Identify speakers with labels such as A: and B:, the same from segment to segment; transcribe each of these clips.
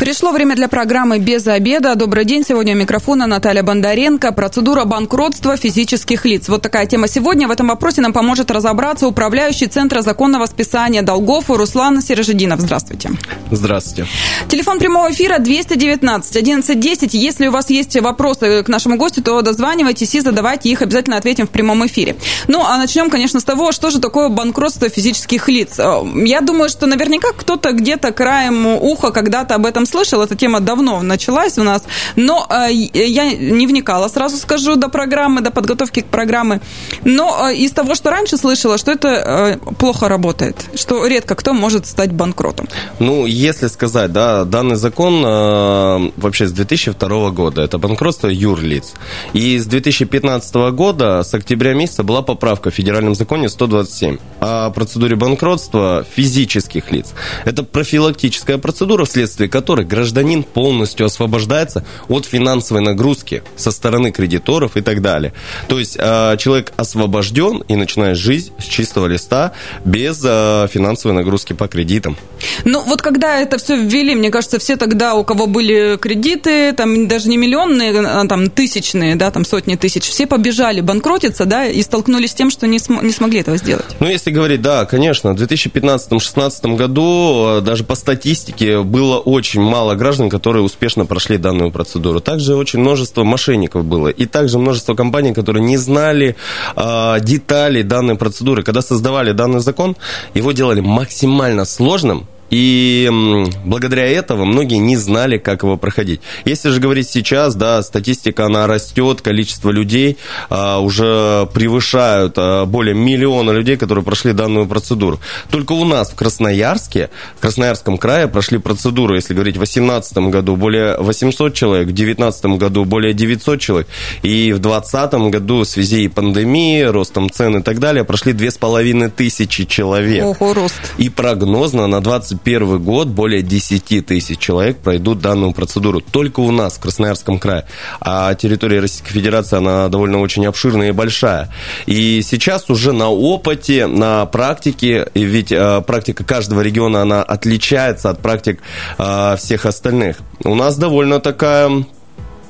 A: Пришло время для программы «Без обеда». Добрый день. Сегодня у микрофона Наталья Бондаренко. Процедура банкротства физических лиц. Вот такая тема сегодня. В этом вопросе нам поможет разобраться управляющий Центра законного списания долгов Руслан Сережединов. Здравствуйте.
B: Здравствуйте.
A: Телефон прямого эфира 219 1110. Если у вас есть вопросы к нашему гостю, то дозванивайтесь и задавайте их. Обязательно ответим в прямом эфире. Ну, а начнем, конечно, с того, что же такое банкротство физических лиц. Я думаю, что наверняка кто-то где-то краем уха когда-то об этом слышал, эта тема давно началась у нас, но э, я не вникала, сразу скажу, до программы, до подготовки к программе. Но э, из того, что раньше слышала, что это э, плохо работает, что редко кто может стать банкротом.
B: Ну, если сказать, да, данный закон вообще с 2002 года, это банкротство юрлиц. И с 2015 года, с октября месяца, была поправка в федеральном законе 127 о процедуре банкротства физических лиц. Это профилактическая процедура, вследствие которой которой гражданин полностью освобождается от финансовой нагрузки со стороны кредиторов и так далее. То есть а, человек освобожден и начинает жизнь с чистого листа без а, финансовой нагрузки по кредитам.
A: Ну, вот когда это все ввели, мне кажется, все тогда, у кого были кредиты, там даже не миллионные, а там тысячные, да, там сотни тысяч, все побежали банкротиться, да, и столкнулись с тем, что не, см- не смогли этого сделать.
B: Ну, если говорить, да, конечно, в 2015-2016 году даже по статистике было очень мало граждан, которые успешно прошли данную процедуру. Также очень множество мошенников было. И также множество компаний, которые не знали э, деталей данной процедуры. Когда создавали данный закон, его делали максимально сложным, и благодаря этому многие не знали, как его проходить. Если же говорить сейчас, да, статистика, она растет, количество людей а, уже превышают а, более миллиона людей, которые прошли данную процедуру. Только у нас в Красноярске, в Красноярском крае прошли процедуру, если говорить, в 2018 году более 800 человек, в 2019 году более 900 человек, и в 2020 году в связи и пандемии, ростом цен и так далее, прошли 2500 человек.
A: Ого, рост.
B: И прогнозно на 20 2021 год более 10 тысяч человек пройдут данную процедуру. Только у нас, в Красноярском крае. А территория Российской Федерации, она довольно очень обширная и большая. И сейчас уже на опыте, на практике, и ведь э, практика каждого региона, она отличается от практик э, всех остальных. У нас довольно такая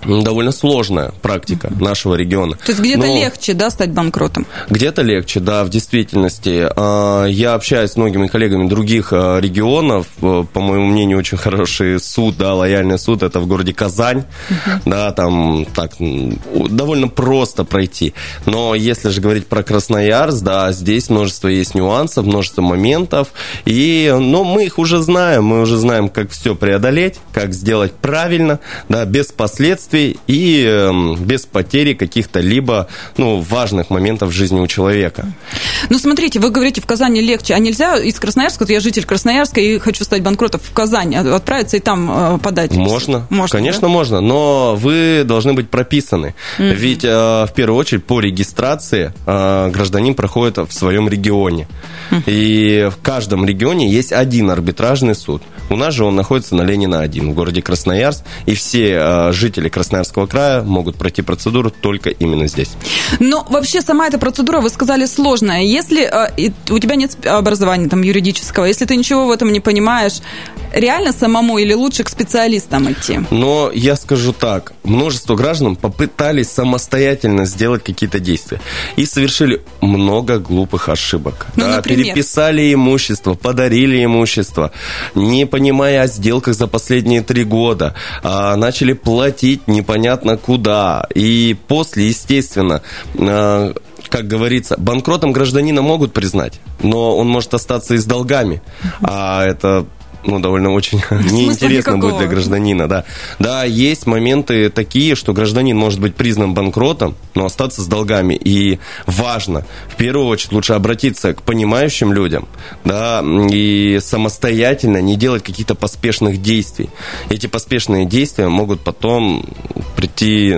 B: довольно сложная практика нашего региона.
A: То есть где-то Но легче, да, стать банкротом?
B: Где-то легче, да, в действительности. А, я общаюсь с многими коллегами других а, регионов. По моему мнению, очень хороший суд, да, лояльный суд, это в городе Казань. uh Да, там так довольно просто пройти. Но если же говорить про Красноярск, да, здесь множество есть нюансов, множество моментов. И, но мы их уже знаем, мы уже знаем, как все преодолеть, как сделать правильно, да, без последствий последствий и эм, без потери каких-то либо ну, важных моментов в жизни у человека.
A: Ну, смотрите, вы говорите, в Казани легче, а нельзя из Красноярска, вот я житель Красноярска и хочу стать банкротом в Казань, отправиться и там э, подать?
B: Можно, можно конечно, да? можно, но вы должны быть прописаны. Mm-hmm. Ведь э, в первую очередь по регистрации э, гражданин проходит в своем регионе. Mm-hmm. И в каждом регионе есть один арбитражный суд. У нас же он находится на Ленина 1 в городе Красноярск, и все жители Красноярского края могут пройти процедуру только именно здесь.
A: Но вообще сама эта процедура, вы сказали, сложная. Если э, у тебя нет образования там юридического, если ты ничего в этом не понимаешь, реально самому или лучше к специалистам идти?
B: Но я скажу так, множество граждан попытались самостоятельно сделать какие-то действия и совершили много глупых ошибок.
A: Ну, да, например?
B: Переписали имущество, подарили имущество, не понимая о сделках за последние три года, а начали платить непонятно куда. И после, естественно, э, как говорится, банкротом гражданина могут признать, но он может остаться и с долгами. А это ну, довольно очень неинтересно будет для гражданина, да. Да, есть моменты такие, что гражданин может быть признан банкротом, но остаться с долгами. И важно, в первую очередь, лучше обратиться к понимающим людям, да, и самостоятельно не делать каких-то поспешных действий. Эти поспешные действия могут потом прийти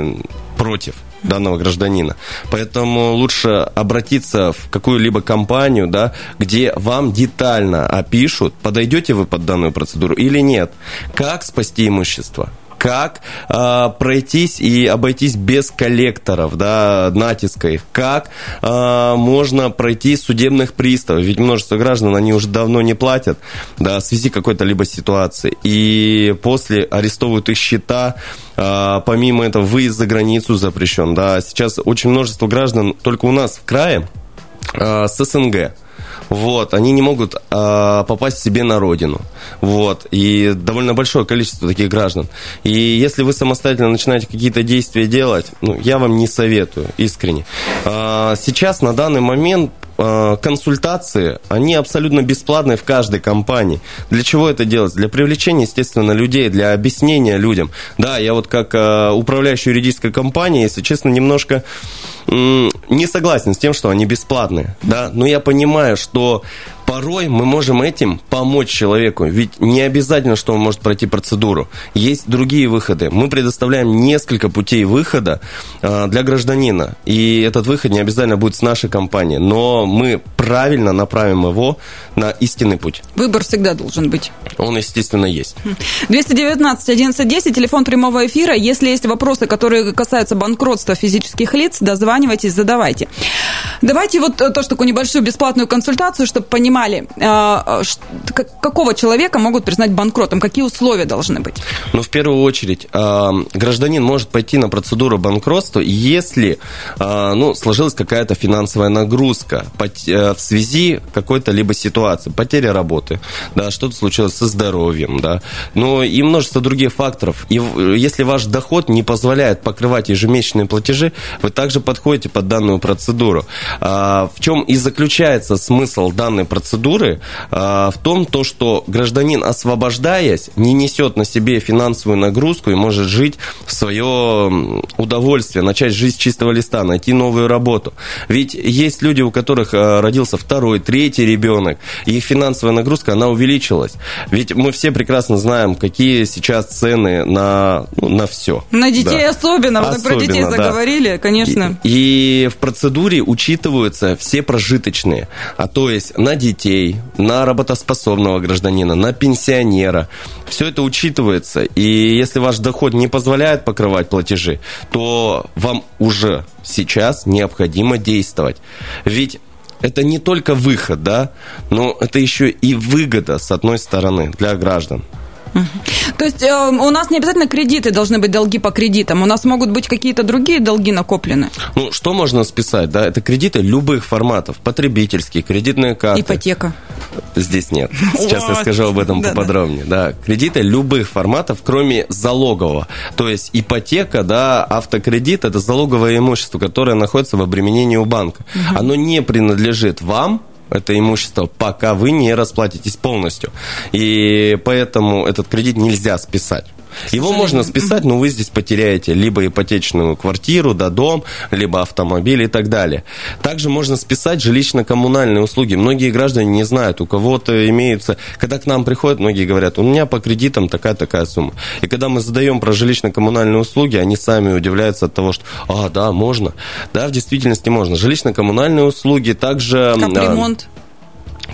B: против данного гражданина. Поэтому лучше обратиться в какую-либо компанию, да, где вам детально опишут, подойдете вы под данную процедуру или нет, как спасти имущество, как э, пройтись и обойтись без коллекторов, да, натиска их, как э, можно пройти судебных приставов, ведь множество граждан, они уже давно не платят, да, в связи какой-то либо ситуации, и после арестовывают их счета, э, помимо этого выезд за границу запрещен, да, сейчас очень множество граждан только у нас в крае с СНГ, вот, они не могут э, попасть себе на родину, вот, и довольно большое количество таких граждан. И если вы самостоятельно начинаете какие-то действия делать, ну, я вам не советую, искренне. Э, сейчас, на данный момент, консультации, они абсолютно бесплатные в каждой компании. Для чего это делать? Для привлечения, естественно, людей, для объяснения людям. Да, я вот как управляющий юридической компании, если честно, немножко не согласен с тем, что они бесплатные, да, но я понимаю, что порой мы можем этим помочь человеку. Ведь не обязательно, что он может пройти процедуру. Есть другие выходы. Мы предоставляем несколько путей выхода а, для гражданина. И этот выход не обязательно будет с нашей компании. Но мы правильно направим его на истинный путь.
A: Выбор всегда должен быть.
B: Он, естественно, есть.
A: 219 1110, телефон прямого эфира. Если есть вопросы, которые касаются банкротства физических лиц, дозванивайтесь, задавайте. Давайте вот тоже такую небольшую бесплатную консультацию, чтобы понимать, понимали, а, какого человека могут признать банкротом, какие условия должны быть?
B: Ну, в первую очередь, а, гражданин может пойти на процедуру банкротства, если а, ну, сложилась какая-то финансовая нагрузка э, в связи какой-то либо ситуации, потеря работы, да, что-то случилось со здоровьем, да, но и множество других факторов. И если ваш доход не позволяет покрывать ежемесячные платежи, вы также подходите под данную процедуру. В чем и заключается смысл данной процедуры? Процедуры а, в том, то, что гражданин, освобождаясь, не несет на себе финансовую нагрузку и может жить в свое удовольствие, начать жизнь с чистого листа, найти новую работу. Ведь есть люди, у которых а, родился второй, третий ребенок, и их финансовая нагрузка, она увеличилась. Ведь мы все прекрасно знаем, какие сейчас цены на, ну, на все.
A: На детей да. особенно, особенно, про детей заговорили, да. конечно.
B: И, и в процедуре учитываются все прожиточные, а то есть на детей, детей, на работоспособного гражданина, на пенсионера. Все это учитывается. И если ваш доход не позволяет покрывать платежи, то вам уже сейчас необходимо действовать. Ведь это не только выход, да, но это еще и выгода, с одной стороны, для граждан.
A: То есть э, у нас не обязательно кредиты должны быть долги по кредитам, у нас могут быть какие-то другие долги накоплены.
B: Ну, что можно списать, да? Это кредиты любых форматов, потребительские, кредитные карты.
A: Ипотека.
B: Здесь нет. Сейчас я скажу об этом поподробнее. Да, кредиты любых форматов, кроме залогового. То есть ипотека, да, автокредит – это залоговое имущество, которое находится в обременении у банка. Оно не принадлежит вам, это имущество, пока вы не расплатитесь полностью. И поэтому этот кредит нельзя списать. Его можно списать, но вы здесь потеряете либо ипотечную квартиру, да, дом, либо автомобиль и так далее. Также можно списать жилищно-коммунальные услуги. Многие граждане не знают, у кого-то имеются... Когда к нам приходят, многие говорят, у меня по кредитам такая-такая сумма. И когда мы задаем про жилищно-коммунальные услуги, они сами удивляются от того, что, а, да, можно. Да, в действительности можно. Жилищно-коммунальные услуги, также...
A: Капремонт.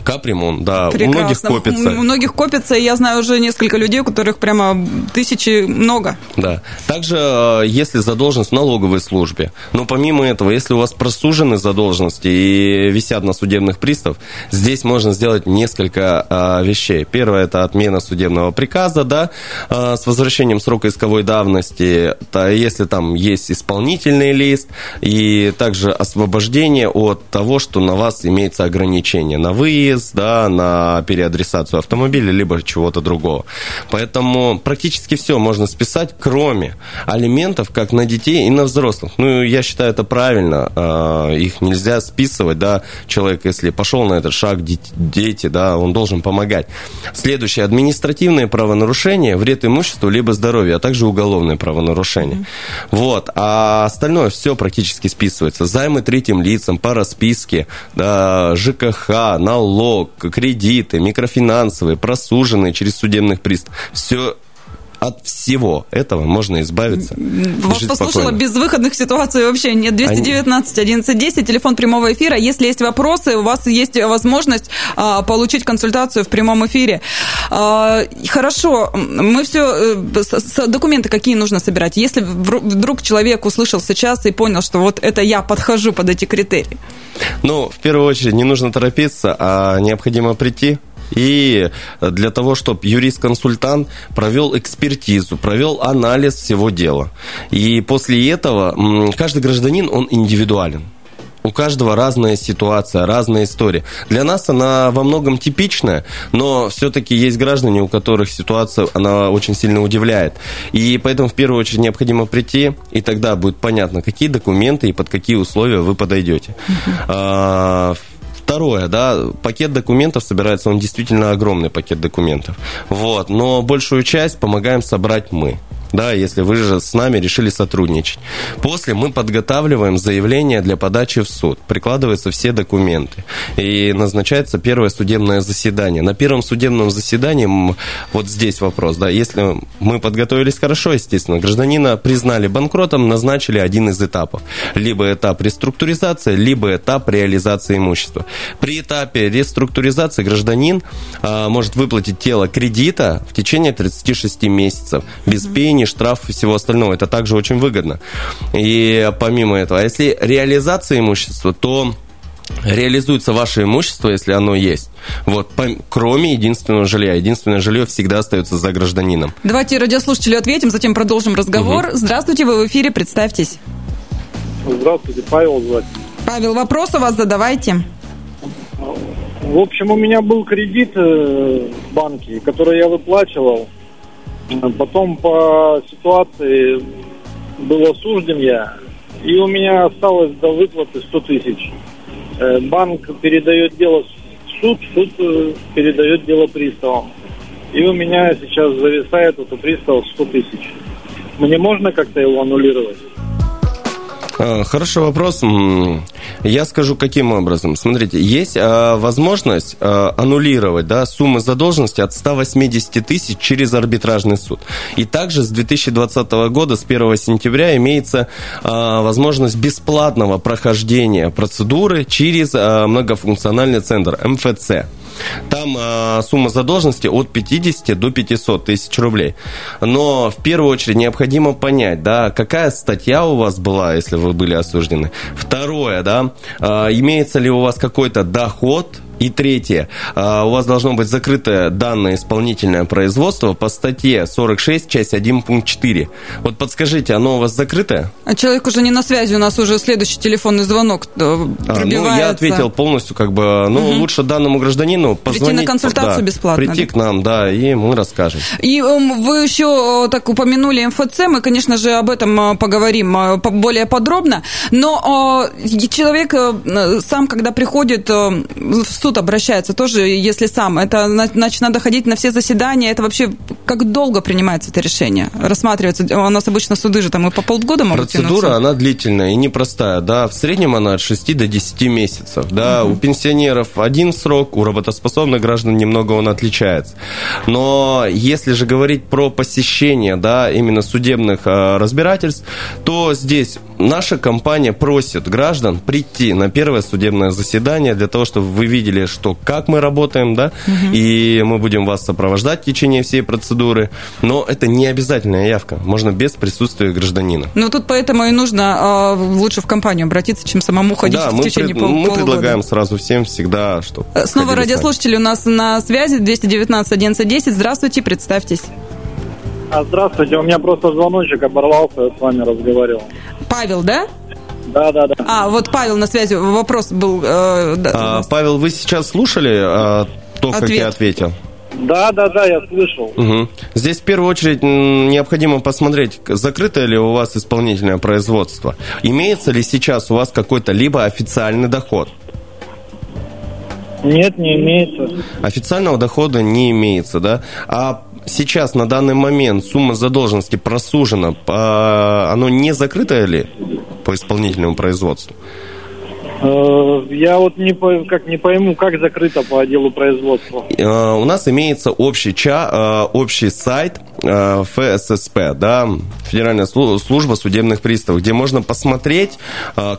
B: Капремонт, да, Прекрасно. у многих копится.
A: У многих копится, и я знаю уже несколько людей, у которых прямо тысячи много.
B: Да. Также, э, если задолженность в налоговой службе, но помимо этого, если у вас просужены задолженности и висят на судебных пристав, здесь можно сделать несколько э, вещей. Первое – это отмена судебного приказа, да, э, с возвращением срока исковой давности, то если там есть исполнительный лист, и также освобождение от того, что на вас имеется ограничение на выезд, выезд, да, на переадресацию автомобиля, либо чего-то другого. Поэтому практически все можно списать, кроме алиментов, как на детей и на взрослых. Ну, я считаю, это правильно. А, их нельзя списывать, да, человек, если пошел на этот шаг, дети, да, он должен помогать. Следующее, административные правонарушения, вред имуществу, либо здоровью, а также уголовные правонарушения. Mm-hmm. Вот, а остальное все практически списывается. Займы третьим лицам, по расписке, да, ЖКХ, налог, кредиты, микрофинансовые, просуженные через судебных пристав. Все от всего этого можно избавиться.
A: Вас послушала, безвыходных ситуаций вообще нет. 219 1110, телефон прямого эфира. Если есть вопросы, у вас есть возможность а, получить консультацию в прямом эфире. А, хорошо, мы все... Э, документы какие нужно собирать? Если вдруг человек услышал сейчас и понял, что вот это я подхожу под эти критерии.
B: Ну, в первую очередь, не нужно торопиться, а необходимо прийти, и для того, чтобы юрист-консультант провел экспертизу, провел анализ всего дела. И после этого каждый гражданин, он индивидуален. У каждого разная ситуация, разная история. Для нас она во многом типичная, но все-таки есть граждане, у которых ситуация, она очень сильно удивляет. И поэтому в первую очередь необходимо прийти, и тогда будет понятно, какие документы и под какие условия вы подойдете. Uh-huh. Второе, да, пакет документов собирается, он действительно огромный пакет документов. Вот, но большую часть помогаем собрать мы да, если вы же с нами решили сотрудничать. После мы подготавливаем заявление для подачи в суд. Прикладываются все документы. И назначается первое судебное заседание. На первом судебном заседании, вот здесь вопрос, да, если мы подготовились хорошо, естественно, гражданина признали банкротом, назначили один из этапов. Либо этап реструктуризации, либо этап реализации имущества. При этапе реструктуризации гражданин а, может выплатить тело кредита в течение 36 месяцев без пени штраф штраф и всего остального. Это также очень выгодно. И помимо этого, а если реализация имущества, то реализуется ваше имущество, если оно есть. Вот, кроме единственного жилья. Единственное жилье всегда остается за гражданином.
A: Давайте радиослушателю ответим, затем продолжим разговор. Угу. Здравствуйте, вы в эфире, представьтесь.
C: Здравствуйте, Павел звать.
A: Павел, вопрос у вас задавайте.
C: В общем, у меня был кредит э, в банке, который я выплачивал. Потом по ситуации был осужден я, и у меня осталось до выплаты 100 тысяч. Э, банк передает дело в суд, суд э, передает дело приставам. И у меня сейчас зависает вот у приставов 100 тысяч. Мне можно как-то его аннулировать?
B: А, хороший вопрос. Я скажу, каким образом. Смотрите, есть а, возможность а, аннулировать да, суммы задолженности от 180 тысяч через арбитражный суд. И также с 2020 года, с 1 сентября, имеется возможность бесплатного прохождения процедуры через многофункциональный центр МФЦ. Там э, сумма задолженности от 50 до 500 тысяч рублей. Но в первую очередь необходимо понять, да, какая статья у вас была, если вы были осуждены. Второе, да, э, имеется ли у вас какой-то доход и третье. А, у вас должно быть закрытое данное исполнительное производство по статье 46, часть 1, пункт 4. Вот подскажите, оно у вас закрытое?
A: А человек уже не на связи, у нас уже следующий телефонный звонок пробивается. А, ну,
B: я ответил полностью, как бы, ну, угу. лучше данному гражданину позвонить. Прийти
A: на консультацию
B: да,
A: бесплатно.
B: Прийти да? к нам, да, и мы расскажем.
A: И эм, вы еще э, так упомянули МФЦ, мы, конечно же, об этом э, поговорим э, более подробно, но человек сам, когда приходит в суд, суд обращается тоже, если сам. Это, значит, надо ходить на все заседания. Это вообще как долго принимается это решение? Рассматривается. У нас обычно суды же там и по полгода могут
B: Процедура, она длительная и непростая. Да, в среднем она от 6 до 10 месяцев. Да, угу. у пенсионеров один срок, у работоспособных граждан немного он отличается. Но если же говорить про посещение, да, именно судебных э, разбирательств, то здесь наша компания просит граждан прийти на первое судебное заседание для того, чтобы вы видели что как мы работаем, да, угу. и мы будем вас сопровождать в течение всей процедуры. Но это не обязательная явка. Можно без присутствия гражданина.
A: Ну, тут поэтому и нужно э, лучше в компанию обратиться, чем самому ходить да, в течение
B: пред,
A: пол
B: мы предлагаем сразу всем всегда, что...
A: Э, снова радиослушатели у нас на связи, 219 1110. Здравствуйте, представьтесь.
C: А, здравствуйте, у меня просто звоночек оборвался, я с вами разговаривал.
A: Павел, да?
C: Да, да, да.
A: А, вот Павел на связи, вопрос был. Э,
B: да, а, Павел, вы сейчас слушали а, то, Ответ. как я ответил?
C: Да, да, да, я слышал.
B: Угу. Здесь в первую очередь необходимо посмотреть, закрытое ли у вас исполнительное производство. Имеется ли сейчас у вас какой-то либо официальный доход?
C: Нет, не имеется.
B: Официального дохода не имеется, да? А сейчас, на данный момент, сумма задолженности просужена, оно не закрытое ли по исполнительному производству?
C: Э, Я вот не, как, не пойму, как закрыто по отделу производства.
B: Э, У нас имеется общий, ча, э, общий сайт ФССП, да, Федеральная слу- служба судебных приставов, где можно посмотреть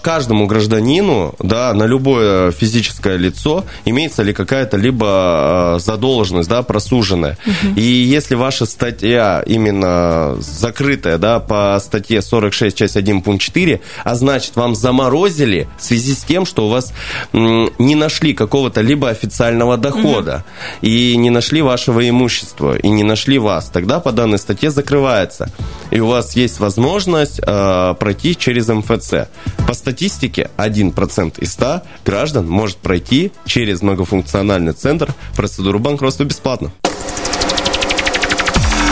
B: каждому гражданину, да, на любое физическое лицо, имеется ли какая-то либо задолженность, да, просуженная. И если ваша статья именно закрытая, да, по статье 46, часть 1, пункт 4, а значит, вам заморозили в связи с тем, что у вас не нашли какого-то либо официального дохода, и не нашли вашего имущества, и не нашли вас, тогда по данной статье закрывается. И у вас есть возможность э, пройти через МФЦ. По статистике, 1% из 100 граждан может пройти через многофункциональный центр процедуру банкротства бесплатно.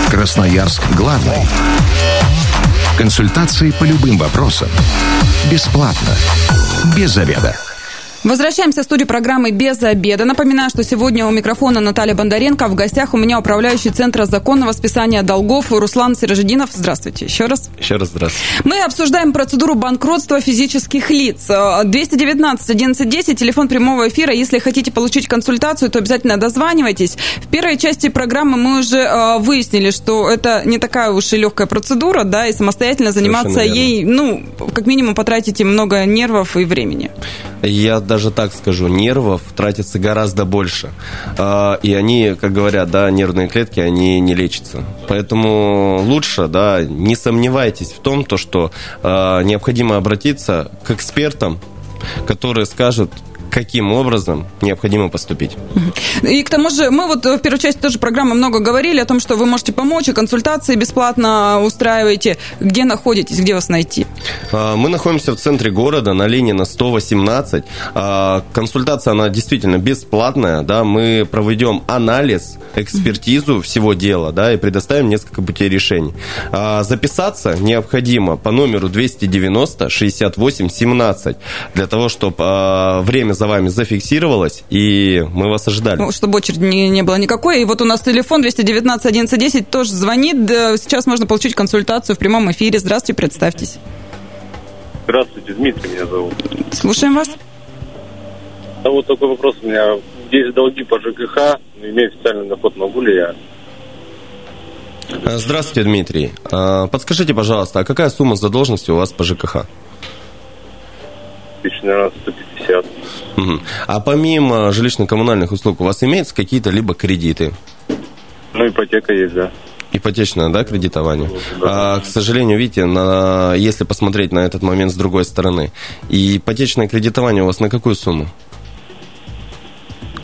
D: Красноярск главный. Консультации по любым вопросам. Бесплатно. Без заведа.
A: Возвращаемся в студию программы «Без обеда». Напоминаю, что сегодня у микрофона Наталья Бондаренко. В гостях у меня управляющий Центра законного списания долгов Руслан Сирожидинов. Здравствуйте еще раз.
B: Еще раз здравствуйте.
A: Мы обсуждаем процедуру банкротства физических лиц. 219 1110, телефон прямого эфира. Если хотите получить консультацию, то обязательно дозванивайтесь. В первой части программы мы уже э, выяснили, что это не такая уж и легкая процедура, да, и самостоятельно заниматься ей, ну, как минимум потратите много нервов и времени.
B: Я даже так скажу, нервов тратится гораздо больше. А, И они, как говорят, да, нервные клетки, они не лечатся. Поэтому лучше, да, не сомневайтесь в том, то, что а, необходимо обратиться к экспертам, которые скажут, каким образом необходимо поступить.
A: И к тому же мы вот в первой части тоже программы много говорили о том, что вы можете помочь, и консультации бесплатно устраиваете. Где находитесь, где вас найти?
B: А, Мы находимся в центре города, на Ленина 118. А, Консультация, она действительно бесплатная. Да? Мы проведем анализ, экспертизу всего дела да, и предоставим несколько путей решений. А, Записаться необходимо по номеру 290 68 17 для того, чтобы время за вами зафиксировалось, и мы вас ожидали.
A: Ну, чтобы очереди не, не было никакой. И вот у нас телефон 219 1110 тоже звонит. Да, Сейчас можно получить консультацию в прямом эфире. Здравствуйте, представьтесь.
E: Здравствуйте, Дмитрий меня зовут.
A: Слушаем вас.
E: А вот такой вопрос у меня. Есть долги по ЖКХ, имею официальный доход, могу ли я?
B: А, Здравствуйте, Дмитрий. А, Подскажите, пожалуйста, а какая сумма задолженности у вас по ЖКХ?
E: Тысяч, наверное, 150.
B: Мгм. А помимо жилищно-коммунальных услуг у вас имеются какие-то либо кредиты?
E: Ну, ипотека есть, да.
B: Ипотечное, да, кредитование? А, к сожалению, видите, на, если посмотреть на этот момент с другой стороны, и ипотечное кредитование у вас на какую сумму?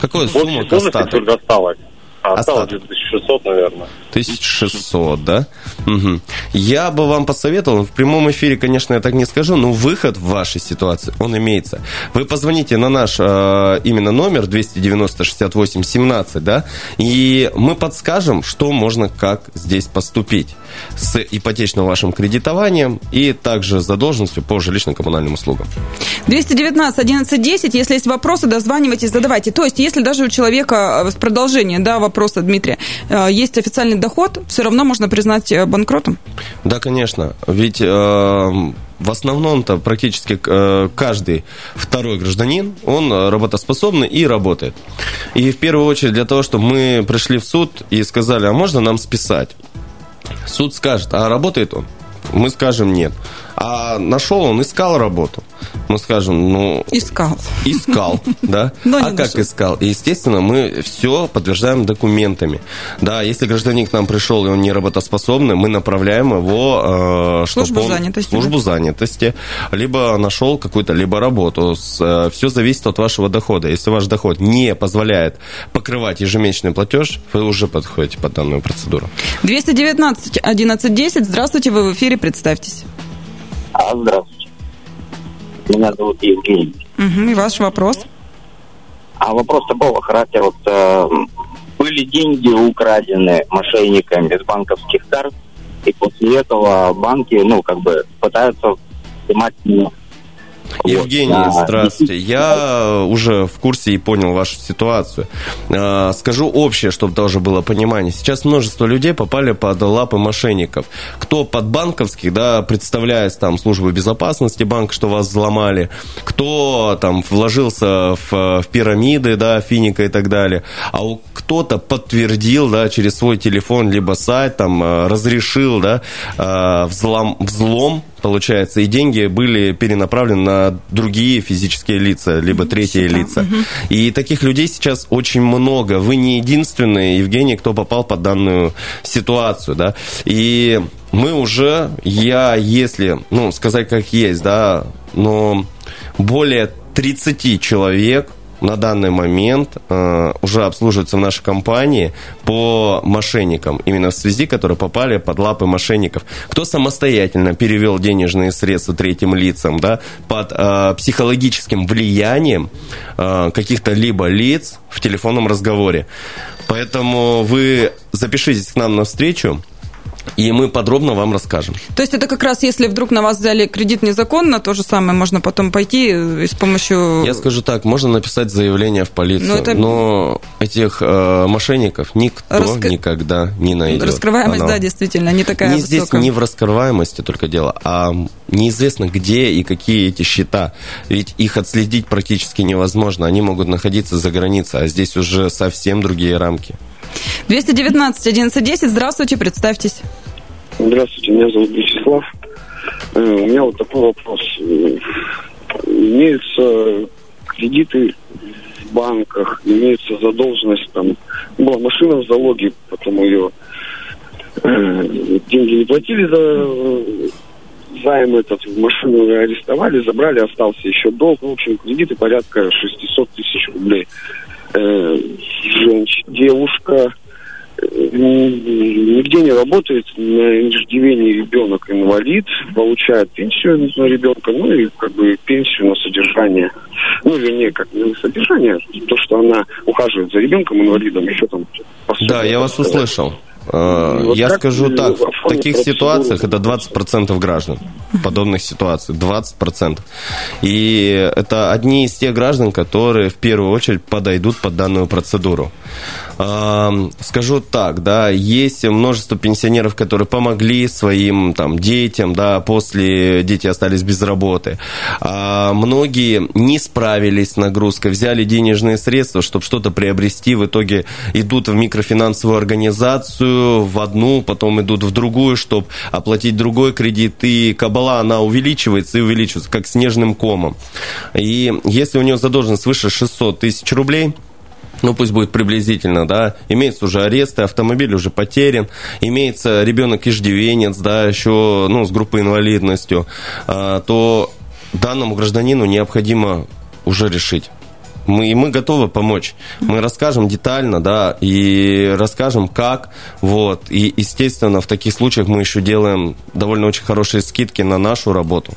B: Какую сумму остаток?
E: осталось. А осталось
B: Остаток.
E: 1600, наверное.
B: 1600, да? Мгм. Я бы вам посоветовал, в прямом эфире, конечно, я так не скажу, но выход в вашей ситуации, он имеется. Вы позвоните на наш э, именно номер 290 68 17, да, и мы подскажем, что можно как здесь поступить с ипотечным вашим кредитованием и также задолженностью по жилищно-коммунальным услугам.
A: 219 1110. Если есть вопросы, дозванивайтесь, задавайте. То есть, если даже у человека э, продолжение да, вопроса Дмитрия э, есть официальный доход, все равно можно признать э, банкротом?
B: Да, конечно. Ведь э, в основном-то практически э, каждый второй гражданин, он работоспособный и работает. И в первую очередь для того, чтобы мы пришли в суд и сказали, а можно нам списать? Суд скажет, а работает он? Мы скажем нет. А нашел он, искал работу. Мы скажем, ну,
A: Искал.
B: искал, да?
A: Но
B: а как искал? И, естественно, мы все подтверждаем документами. Да, если гражданин к нам пришел, и он не работоспособный, мы направляем его... э,
A: Службу
B: он-
A: занятости,
B: Службу занятости. Либо нашел какую-то, либо работу. все зависит от вашего дохода. Если ваш доход не позволяет покрывать ежемесячный платеж, вы уже подходите под данную процедуру.
A: 219 1110. Здравствуйте, вы в эфире, представьтесь.
F: А, здравствуйте. Меня зовут Евгений.
A: Мгм, И ваш вопрос?
F: А вопрос такого характера. Вот, э, были деньги украдены мошенниками с банковских карт, и после этого банки, ну, как бы, пытаются снимать.
B: Евгений,
F: Вот,
B: здравствуйте. Я уже в курсе и понял вашу ситуацию. А, Скажу общее, чтобы тоже было понимание. Сейчас множество людей попали под лапы мошенников. Кто под банковских, да, представляясь там службы безопасности банка, что вас взломали, кто там вложился в, в пирамиды, да, финика и так далее, а у кто-то подтвердил, да, через свой телефон либо сайт, там, э, разрешил, да, э, взлом, взлом получается, и деньги были перенаправлены на другие физические лица, либо третьи
A: Счета.
B: лица. И таких людей сейчас очень много. Вы не единственный, Евгений, кто попал под данную ситуацию, да. И мы уже, я, если, ну, сказать как есть, да, но более 30 человек на данный момент э, уже обслуживаются в нашей компании по мошенникам, именно в связи, которые попали под лапы мошенников. Кто самостоятельно перевел денежные средства третьим лицам, да, под э, психологическим влиянием э, каких-то либо лиц в телефонном разговоре. Поэтому вы запишитесь к нам на встречу, и мы подробно вам расскажем.
A: То есть это как раз, если вдруг на вас взяли кредит незаконно, то же самое можно потом пойти и с помощью...
B: Я скажу так, можно написать заявление в полицию,
A: Ну, это-
B: но этих э, мошенников никто
A: Раска-
B: никогда не найдет.
A: Раскрываемость,
B: Она-
A: да, действительно, не такая
B: не здесь
A: высокая.
B: не в раскрываемости только дело, а неизвестно где и какие эти счета. Ведь их отследить практически невозможно. Они могут находиться за границей, а здесь уже совсем другие рамки.
A: 219 1110, здравствуйте, представьтесь.
G: Здравствуйте, меня зовут Вячеслав. Э, У меня вот такой вопрос. Имеются кредиты в банках, имеется задолженность, там, была машина в залоге, потом ее э, деньги не платили за займ этот, машину арестовали, забрали, остался еще долг, в общем, кредиты порядка 600 тысяч рублей. Э, женщ- девушка э, нигде не работает, на иждивении ребенок инвалид, получает пенсию на ребенка, ну и как бы пенсию на содержание. Ну, вернее, как не на содержание, а то, что она ухаживает за ребенком инвалидом, еще там...
B: Да, я вас услышал. Э,
G: Вот
B: Я скажу так, в таких ситуациях это 20% граждан подобных ситуаций, 20%. И это одни из тех граждан, которые в первую очередь подойдут под данную процедуру. Скажу так, да, есть множество пенсионеров, которые помогли своим там детям, да, после дети остались без работы. А многие не справились с нагрузкой, взяли денежные средства, чтобы что-то приобрести, в итоге идут в микрофинансовую организацию, в одну, потом идут в другую, чтобы оплатить другой кредит, и кабала, она увеличивается и увеличивается, как снежным комом. И если у него задолженность свыше 600 тысяч рублей, ну пусть будет приблизительно, да, имеется уже аресты, автомобиль уже потерян, имеется ребенок-иждивенец, да, еще, ну, с группой инвалидностью, а, то данному гражданину необходимо уже решить. Мы, и мы готовы помочь. Мы расскажем детально, да, и расскажем, как, вот. И, естественно, в таких случаях мы еще делаем довольно очень хорошие скидки на нашу работу.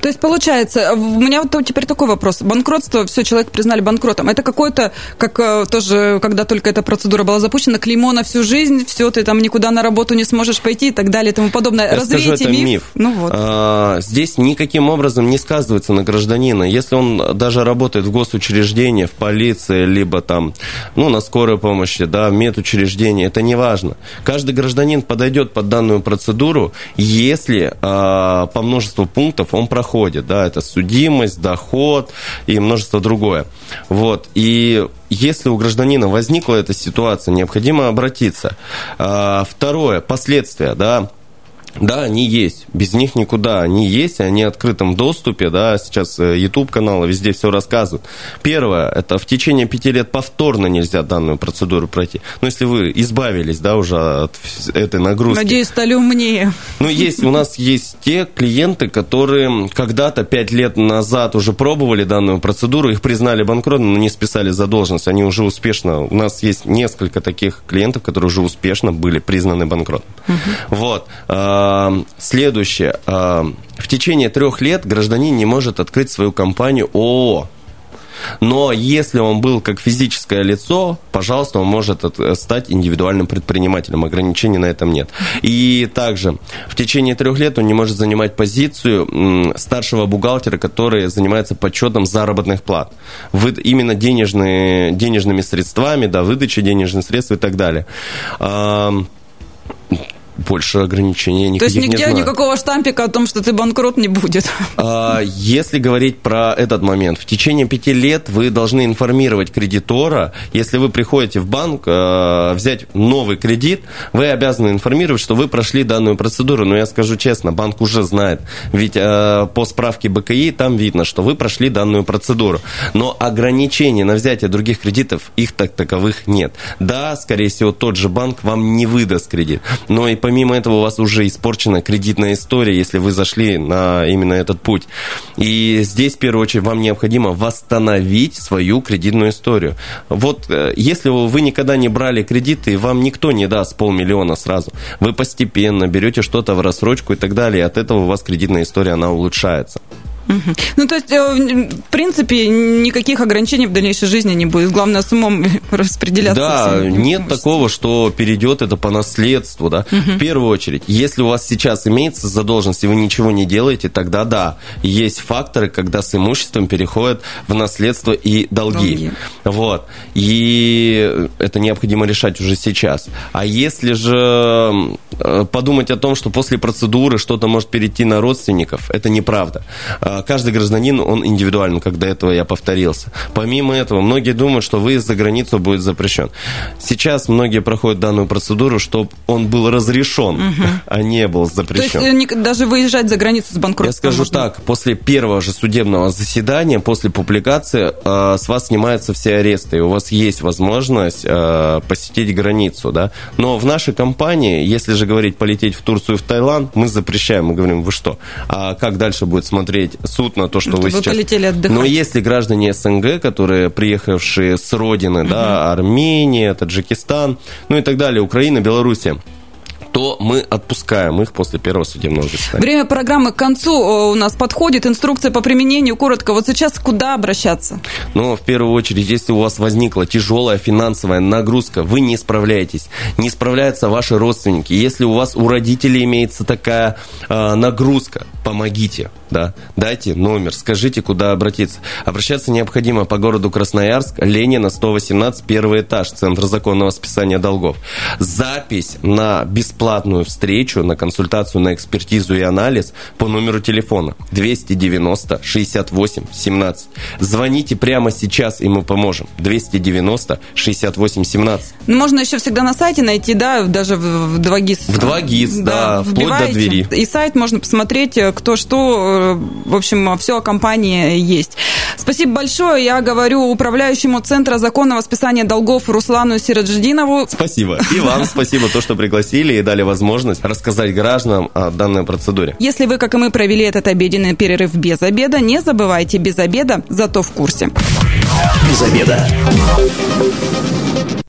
A: То есть, получается, у меня вот теперь такой вопрос. Банкротство, все, человек признали банкротом. Это какой-то, как э, тоже, когда только эта процедура была запущена, клеймо на всю жизнь, все, ты там никуда на работу не сможешь пойти и так далее и тому подобное.
B: Я скажу,
A: Развейте
B: это
A: миф.
B: миф.
A: Ну вот.
B: А, здесь никаким образом не сказывается на гражданина. Если он даже работает в госучреждении, в полиции, либо там, ну, на скорой помощи, да, в медучреждении, это не важно. Каждый гражданин подойдет под данную процедуру, если а, по множеству пунктов он проходит, да, это судимость, доход и множество другое. Вот, и если у гражданина возникла эта ситуация, необходимо обратиться. А, второе, последствия, да, да, они есть. Без них никуда. Они есть, они в открытом доступе, да, сейчас э, YouTube каналы везде все рассказывают. Первое, это в течение пяти лет повторно нельзя данную процедуру пройти. Но если вы избавились, да, уже от этой нагрузки.
A: Надеюсь, стали умнее.
B: Ну, есть, у нас есть те клиенты, которые когда-то пять лет назад уже пробовали данную процедуру, их признали банкротом, но не списали задолженность. Они уже успешно, у нас есть несколько таких клиентов, которые уже успешно были признаны банкротом. Вот. Следующее. В течение трех лет гражданин не может открыть свою компанию ООО. Но если он был как физическое лицо, пожалуйста, он может стать индивидуальным предпринимателем. Ограничений на этом нет. И также в течение трех лет он не может занимать позицию старшего бухгалтера, который занимается подсчетом заработных плат. Вы, именно денежные, денежными средствами, да, выдача денежных средств и так далее больше ограничений никаких
A: То есть нигде никакого штампика о том, что ты банкрот, не будет?
B: А, если говорить про этот момент, в течение пяти лет вы должны информировать кредитора, если вы приходите в банк а, взять новый кредит, вы обязаны информировать, что вы прошли данную процедуру. Но я скажу честно, банк уже знает, ведь а, по справке БКИ там видно, что вы прошли данную процедуру. Но ограничений на взятие других кредитов, их так таковых нет. Да, скорее всего, тот же банк вам не выдаст кредит, но и помимо этого у вас уже испорчена кредитная история, если вы зашли на именно этот путь. И здесь, в первую очередь, вам необходимо восстановить свою кредитную историю. Вот э, если вы никогда не брали кредиты, вам никто не даст полмиллиона сразу. Вы постепенно берете что-то в рассрочку и так далее, и от этого у вас кредитная история, она улучшается.
A: Ну, то есть, э, в принципе, никаких ограничений в дальнейшей жизни не будет. Главное, с умом распределяться.
B: Да, всем. нет такого, что перейдет это по наследству, да. Угу. В первую очередь, если у вас сейчас имеется задолженность, и вы ничего не делаете, тогда да, есть факторы, когда с имуществом переходят в наследство и долги. долги. Вот. И это необходимо решать уже сейчас. А если же э, подумать о том, что после процедуры что-то может перейти на родственников, это неправда а, каждый гражданин, он индивидуален, как до этого я повторился. Помимо этого, многие думают, что выезд за границу будет запрещен. Сейчас многие проходят данную процедуру, чтобы он был разрешен, угу. а не был запрещен.
A: То есть даже выезжать за границу с банкротством
B: Я скажу
A: можно?
B: так, после первого же судебного заседания, после публикации, а, с вас снимаются все аресты, и у вас есть возможность а, посетить границу, да. Но в нашей компании, если же говорить полететь в Турцию, в Таиланд, мы запрещаем, мы говорим, вы что? А как дальше будет смотреть суд на то, что ну, вы, вы сейчас...
A: полетели отдыхать.
B: Но если граждане СНГ, которые приехавшие с родины, угу. да, Армения, Таджикистан, ну и так далее, Украина, Белоруссия, то мы отпускаем их после первого судебного заседания.
A: Время программы к концу у нас подходит. Инструкция по применению. Коротко, вот сейчас куда обращаться?
B: Ну, в первую очередь, если у вас возникла тяжелая финансовая нагрузка, вы не справляетесь, не справляются ваши родственники. Если у вас у родителей имеется такая э, нагрузка, помогите, да, дайте номер, скажите, куда обратиться. Обращаться необходимо по городу Красноярск, Ленина, 118, первый этаж, Центр законного списания долгов. Запись на бесплатную встречу на консультацию, на экспертизу и анализ по номеру телефона 290 68 17. Звоните прямо сейчас, и мы поможем. 290 68 17.
A: Ну, можно еще всегда на сайте найти, да, даже в 2GIS.
B: В 2GIS, да, да вплоть до двери.
A: И сайт можно посмотреть, э, кто что, э, в общем, все о компании есть. Спасибо большое. Я говорю управляющему Центра законного списания долгов Руслану Сирадждинову.
B: Спасибо. И вам спасибо, то, что пригласили и дали возможность рассказать гражданам о данной процедуре.
A: Если вы, как и мы, провели этот обеденный перерыв без обеда, не забывайте без обеда, зато в курсе.
D: Без обеда.